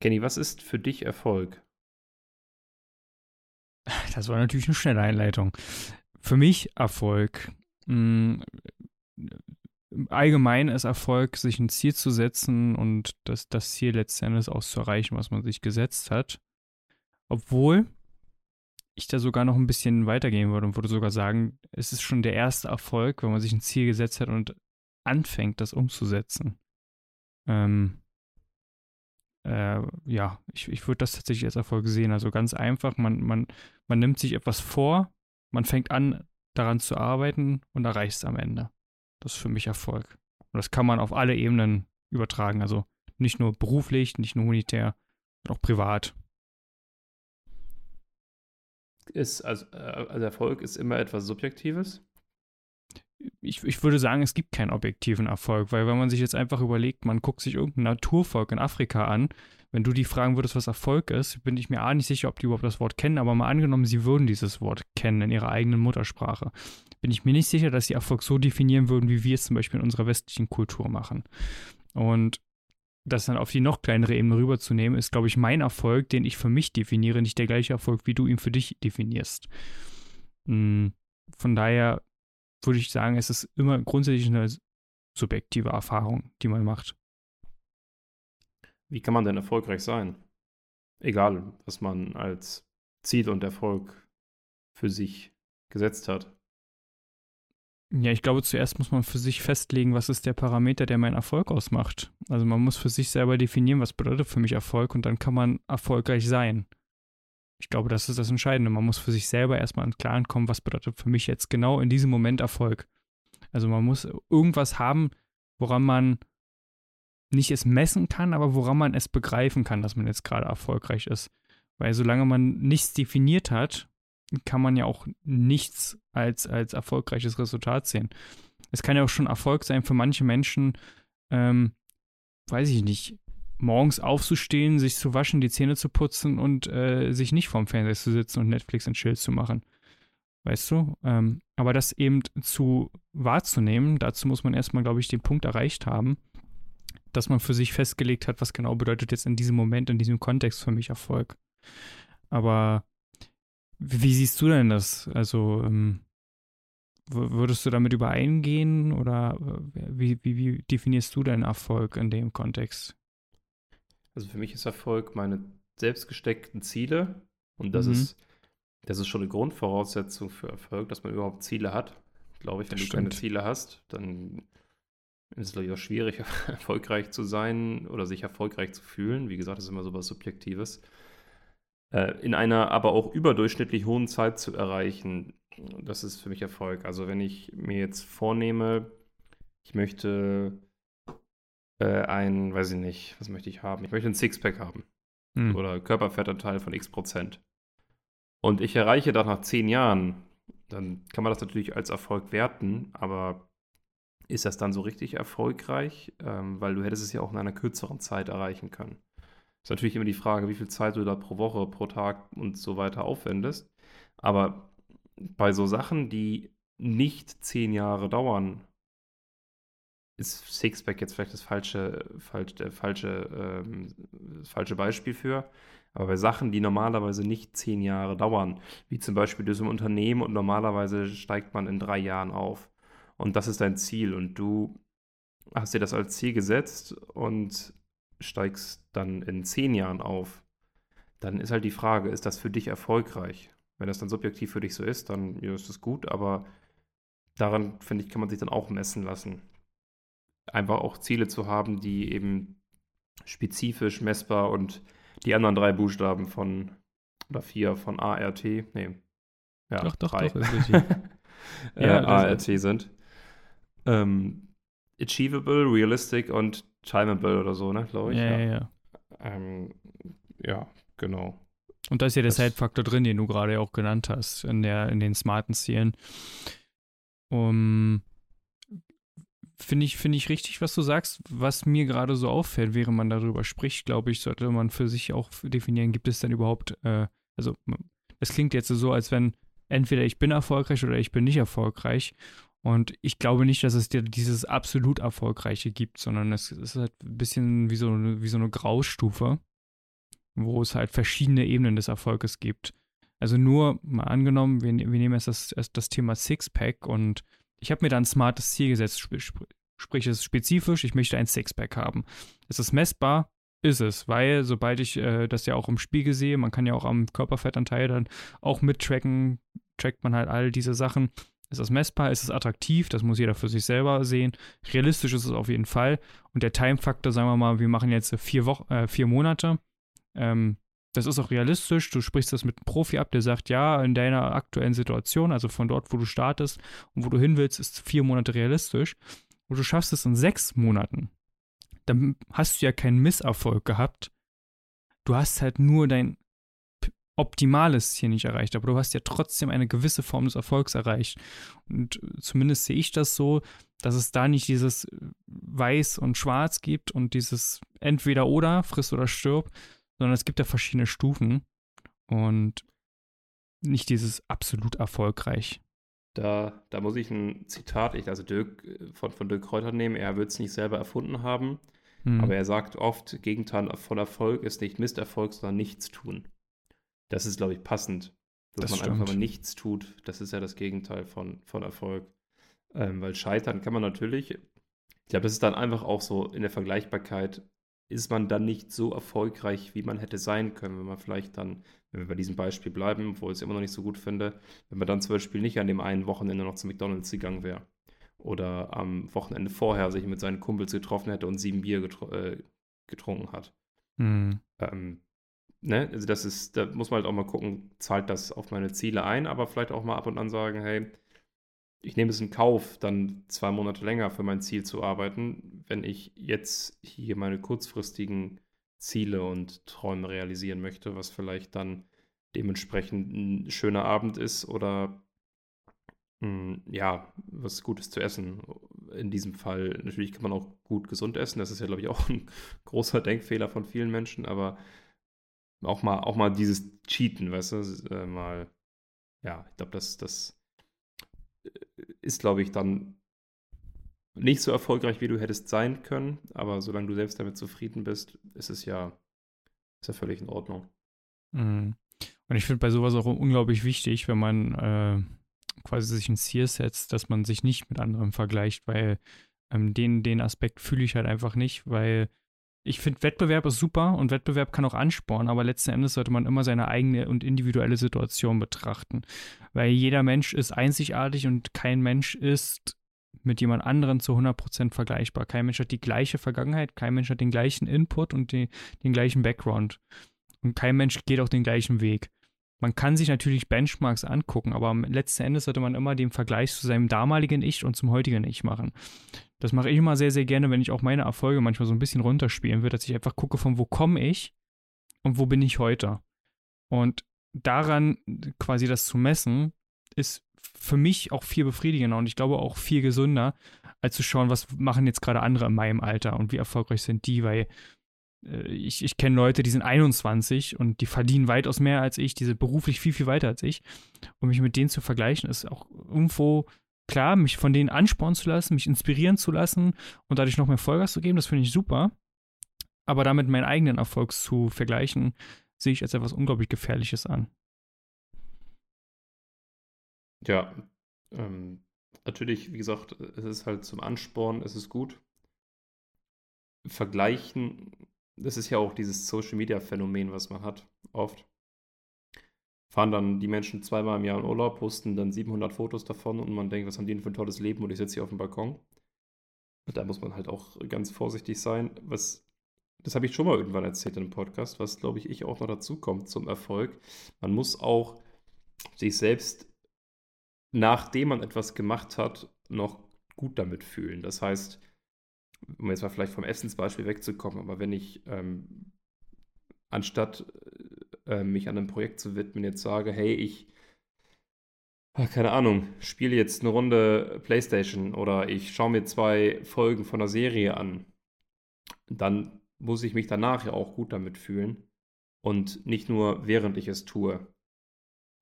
Kenny, was ist für dich Erfolg? Das war natürlich eine schnelle Einleitung. Für mich Erfolg. Mh, hm, allgemein ist Erfolg, sich ein Ziel zu setzen und das, das Ziel letztendlich auch zu erreichen, was man sich gesetzt hat. Obwohl ich da sogar noch ein bisschen weitergehen würde und würde sogar sagen, es ist schon der erste Erfolg, wenn man sich ein Ziel gesetzt hat und anfängt, das umzusetzen. Ähm, äh, ja, ich, ich würde das tatsächlich als Erfolg sehen. Also ganz einfach, man, man, man nimmt sich etwas vor, man fängt an, daran zu arbeiten und erreicht es am Ende. Das ist für mich Erfolg. Und das kann man auf alle Ebenen übertragen. Also nicht nur beruflich, nicht nur monetär, auch privat. Ist, also, äh, also Erfolg ist immer etwas Subjektives? Ich, ich würde sagen, es gibt keinen objektiven Erfolg, weil wenn man sich jetzt einfach überlegt, man guckt sich irgendein Naturvolk in Afrika an, wenn du die fragen würdest, was Erfolg ist, bin ich mir auch nicht sicher, ob die überhaupt das Wort kennen, aber mal angenommen, sie würden dieses Wort kennen in ihrer eigenen Muttersprache, bin ich mir nicht sicher, dass sie Erfolg so definieren würden, wie wir es zum Beispiel in unserer westlichen Kultur machen. Und das dann auf die noch kleinere Ebene rüberzunehmen, ist, glaube ich, mein Erfolg, den ich für mich definiere, nicht der gleiche Erfolg, wie du ihn für dich definierst. Hm, von daher würde ich sagen, es ist immer grundsätzlich eine subjektive Erfahrung, die man macht. Wie kann man denn erfolgreich sein? Egal, was man als Ziel und Erfolg für sich gesetzt hat. Ja, ich glaube, zuerst muss man für sich festlegen, was ist der Parameter, der meinen Erfolg ausmacht. Also man muss für sich selber definieren, was bedeutet für mich Erfolg und dann kann man erfolgreich sein. Ich glaube, das ist das Entscheidende. Man muss für sich selber erstmal ins Klaren kommen, was bedeutet für mich jetzt genau in diesem Moment Erfolg. Also man muss irgendwas haben, woran man nicht es messen kann, aber woran man es begreifen kann, dass man jetzt gerade erfolgreich ist. Weil solange man nichts definiert hat, kann man ja auch nichts als, als erfolgreiches Resultat sehen. Es kann ja auch schon Erfolg sein für manche Menschen, ähm, weiß ich nicht, morgens aufzustehen, sich zu waschen, die Zähne zu putzen und äh, sich nicht vorm Fernseher zu sitzen und Netflix und Chill zu machen. Weißt du? Ähm, aber das eben zu wahrzunehmen, dazu muss man erstmal, glaube ich, den Punkt erreicht haben, dass man für sich festgelegt hat, was genau bedeutet jetzt in diesem Moment, in diesem Kontext für mich Erfolg. Aber wie siehst du denn das? Also, ähm, würdest du damit übereingehen oder äh, wie, wie, wie definierst du deinen Erfolg in dem Kontext? Also für mich ist Erfolg meine selbst gesteckten Ziele und das mhm. ist das ist schon eine Grundvoraussetzung für Erfolg, dass man überhaupt Ziele hat. Glaube ich, wenn das du stimmt. keine Ziele hast, dann ist es auch schwierig, erfolgreich zu sein oder sich erfolgreich zu fühlen. Wie gesagt, das ist immer so was Subjektives. Äh, in einer aber auch überdurchschnittlich hohen Zeit zu erreichen, das ist für mich Erfolg. Also wenn ich mir jetzt vornehme, ich möchte äh, ein, weiß ich nicht, was möchte ich haben? Ich möchte ein Sixpack haben. Hm. Oder Körperfettanteil von x Prozent. Und ich erreiche das nach zehn Jahren, dann kann man das natürlich als Erfolg werten, aber ist das dann so richtig erfolgreich? Ähm, weil du hättest es ja auch in einer kürzeren Zeit erreichen können. Ist natürlich immer die Frage, wie viel Zeit du da pro Woche, pro Tag und so weiter aufwendest. Aber bei so Sachen, die nicht zehn Jahre dauern, ist Sixpack jetzt vielleicht das falsche, falsch, der falsche, ähm, falsche Beispiel für. Aber bei Sachen, die normalerweise nicht zehn Jahre dauern, wie zum Beispiel du bist im Unternehmen und normalerweise steigt man in drei Jahren auf. Und das ist dein Ziel und du hast dir das als Ziel gesetzt und steigst dann in zehn Jahren auf. Dann ist halt die Frage, ist das für dich erfolgreich? Wenn das dann subjektiv für dich so ist, dann ja, ist das gut, aber daran, finde ich, kann man sich dann auch messen lassen einfach auch Ziele zu haben, die eben spezifisch messbar und die anderen drei Buchstaben von oder vier von ART, nee, ja, doch, doch, drei. doch, äh, ja, ART sind. Ähm, achievable, realistic und timeable oder so, ne, glaube ich. Ja, ja, ja. Ja, ähm, ja genau. Und da ist ja der Zeitfaktor drin, den du gerade auch genannt hast, in, der, in den smarten Zielen. Um, Finde ich, finde ich richtig, was du sagst. Was mir gerade so auffällt, während man darüber spricht, glaube ich, sollte man für sich auch definieren, gibt es denn überhaupt, äh, also es klingt jetzt so, als wenn entweder ich bin erfolgreich oder ich bin nicht erfolgreich. Und ich glaube nicht, dass es dieses absolut Erfolgreiche gibt, sondern es ist halt ein bisschen wie so, wie so eine Graustufe. wo es halt verschiedene Ebenen des Erfolges gibt. Also nur mal angenommen, wir, wir nehmen jetzt das, das Thema Sixpack und ich habe mir da ein smartes Ziel gesetzt, sprich, es ist spezifisch, ich möchte ein Sixpack haben. Ist es messbar? Ist es, weil sobald ich äh, das ja auch im Spiegel sehe, man kann ja auch am Körperfettanteil dann auch mittracken, trackt man halt all diese Sachen. Ist das messbar? Ist es attraktiv? Das muss jeder für sich selber sehen. Realistisch ist es auf jeden Fall. Und der Time-Faktor, sagen wir mal, wir machen jetzt vier, Wochen, äh, vier Monate. Ähm, das ist auch realistisch. Du sprichst das mit einem Profi ab, der sagt, ja, in deiner aktuellen Situation, also von dort, wo du startest und wo du hin willst, ist vier Monate realistisch. Und du schaffst es in sechs Monaten. Dann hast du ja keinen Misserfolg gehabt. Du hast halt nur dein Optimales hier nicht erreicht, aber du hast ja trotzdem eine gewisse Form des Erfolgs erreicht. Und zumindest sehe ich das so, dass es da nicht dieses Weiß und Schwarz gibt und dieses entweder oder, friss oder stirb, sondern es gibt ja verschiedene Stufen und nicht dieses absolut erfolgreich. Da, da muss ich ein Zitat, ich, also Dirk, von, von Dirk Kräuter nehmen. Er wird es nicht selber erfunden haben, hm. aber er sagt oft, Gegenteil von Erfolg ist nicht Misserfolg, sondern Nichtstun. Das ist, glaube ich, passend. Dass das man stimmt. einfach, wenn man nichts tut, das ist ja das Gegenteil von, von Erfolg. Ähm, weil scheitern kann man natürlich. Ich glaube, das ist dann einfach auch so in der Vergleichbarkeit, ist man dann nicht so erfolgreich, wie man hätte sein können, wenn man vielleicht dann, wenn wir bei diesem Beispiel bleiben, obwohl ich es immer noch nicht so gut finde, wenn man dann zum Beispiel nicht an dem einen Wochenende noch zu McDonalds gegangen wäre. Oder am Wochenende vorher sich mit seinen Kumpels getroffen hätte und sieben Bier getr äh, getrunken hat. Mhm. Ähm, ne, also das ist, da muss man halt auch mal gucken, zahlt das auf meine Ziele ein, aber vielleicht auch mal ab und an sagen, hey, ich nehme es in Kauf, dann zwei Monate länger für mein Ziel zu arbeiten, wenn ich jetzt hier meine kurzfristigen Ziele und Träume realisieren möchte, was vielleicht dann dementsprechend ein schöner Abend ist oder mh, hm, ja, was Gutes zu essen. In diesem Fall, natürlich kann man auch gut gesund essen, das ist ja, glaube ich, auch ein großer Denkfehler von vielen Menschen, aber auch mal, auch mal dieses Cheaten, weißt du, äh, mal, ja, ich glaube, das, das ist, glaube ich, dann nicht so erfolgreich, wie du hättest sein können, aber solange du selbst damit zufrieden bist, ist es ja, ist ja völlig in Ordnung. Mhm. Und ich finde bei sowas auch unglaublich wichtig, wenn man äh, quasi sich ein Ziel setzt, dass man sich nicht mit anderen vergleicht, weil ähm, den, den Aspekt fühle ich halt einfach nicht, weil ich finde, Wettbewerb ist super und Wettbewerb kann auch anspornen, aber letzten Endes sollte man immer seine eigene und individuelle Situation betrachten. Weil jeder Mensch ist einzigartig und kein Mensch ist mit jemand anderem zu 100% vergleichbar. Kein Mensch hat die gleiche Vergangenheit, kein Mensch hat den gleichen Input und die, den gleichen Background. Und kein Mensch geht auch den gleichen Weg. Man kann sich natürlich Benchmarks angucken, aber letzten Endes sollte man immer den Vergleich zu seinem damaligen Ich und zum heutigen Ich machen. Das mache ich immer sehr, sehr gerne, wenn ich auch meine Erfolge manchmal so ein bisschen runterspielen würde, dass ich einfach gucke, von wo komme ich und wo bin ich heute. Und daran quasi das zu messen, ist für mich auch viel befriedigender und ich glaube auch viel gesünder, als zu schauen, was machen jetzt gerade andere in meinem Alter und wie erfolgreich sind die, weil ich, ich kenne Leute, die sind 21 und die verdienen weitaus mehr als ich, die sind beruflich viel, viel weiter als ich. Und mich mit denen zu vergleichen, ist auch irgendwo klar, mich von denen anspornen zu lassen, mich inspirieren zu lassen und dadurch noch mehr Vollgas zu geben, das finde ich super. Aber damit meinen eigenen Erfolg zu vergleichen, sehe ich als etwas unglaublich Gefährliches an. Ja, ähm, natürlich, wie gesagt, es ist halt zum Ansporn, es ist gut. Vergleichen das ist ja auch dieses Social Media Phänomen, was man hat, oft. Fahren dann die Menschen zweimal im Jahr in Urlaub, posten dann 700 Fotos davon und man denkt, was haben die denn für ein tolles Leben und ich sitze hier auf dem Balkon. Da muss man halt auch ganz vorsichtig sein. Was, das habe ich schon mal irgendwann erzählt in einem Podcast, was glaube ich ich auch noch dazu kommt zum Erfolg. Man muss auch sich selbst, nachdem man etwas gemacht hat, noch gut damit fühlen. Das heißt, um jetzt mal vielleicht vom Essensbeispiel wegzukommen, aber wenn ich ähm, anstatt äh, mich an einem Projekt zu widmen, jetzt sage, hey, ich, ach, keine Ahnung, spiele jetzt eine Runde Playstation oder ich schaue mir zwei Folgen von einer Serie an, dann muss ich mich danach ja auch gut damit fühlen und nicht nur während ich es tue.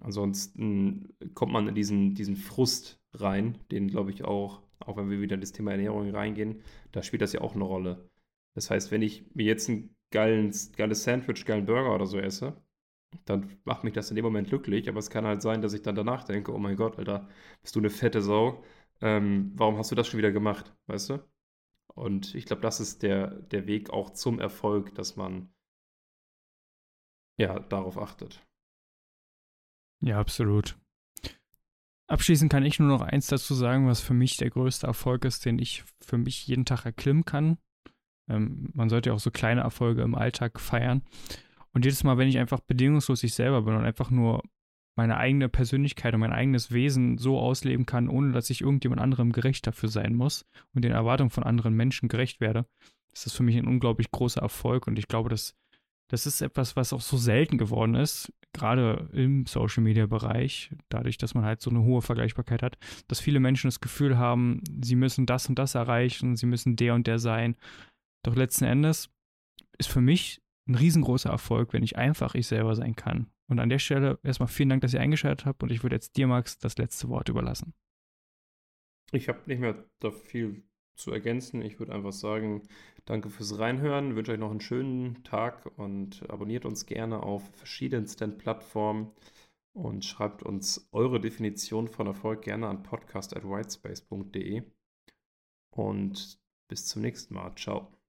Ansonsten kommt man in diesen, diesen Frust rein, den glaube ich auch auch wenn wir wieder in das Thema Ernährung reingehen, da spielt das ja auch eine Rolle. Das heißt, wenn ich mir jetzt ein geilen, geiles Sandwich, geilen Burger oder so esse, dann macht mich das in dem Moment glücklich. Aber es kann halt sein, dass ich dann danach denke, oh mein Gott, Alter, bist du eine fette Sau. Ähm, warum hast du das schon wieder gemacht, weißt du? Und ich glaube, das ist der, der Weg auch zum Erfolg, dass man ja darauf achtet. Ja, absolut. Abschließend kann ich nur noch eins dazu sagen, was für mich der größte Erfolg ist, den ich für mich jeden Tag erklimmen kann. Ähm, man sollte ja auch so kleine Erfolge im Alltag feiern. Und jedes Mal, wenn ich einfach bedingungslos ich selber bin und einfach nur meine eigene Persönlichkeit und mein eigenes Wesen so ausleben kann, ohne dass ich irgendjemand anderem gerecht dafür sein muss und den Erwartungen von anderen Menschen gerecht werde, ist das für mich ein unglaublich großer Erfolg. Und ich glaube, dass das ist etwas, was auch so selten geworden ist, gerade im Social Media Bereich, dadurch, dass man halt so eine hohe Vergleichbarkeit hat, dass viele Menschen das Gefühl haben, sie müssen das und das erreichen, sie müssen der und der sein. Doch letzten Endes ist für mich ein riesengroßer Erfolg, wenn ich einfach ich selber sein kann. Und an der Stelle erstmal vielen Dank, dass ihr eingeschaltet habt und ich würde jetzt dir, Max, das letzte Wort überlassen. Ich habe nicht mehr da viel zu ergänzen. Ich würde einfach sagen, danke fürs Reinhören, wünsche euch noch einen schönen Tag und abonniert uns gerne auf verschiedensten Plattformen und schreibt uns eure Definition von Erfolg gerne an podcast.whitespace.de und bis zum nächsten Mal. Ciao.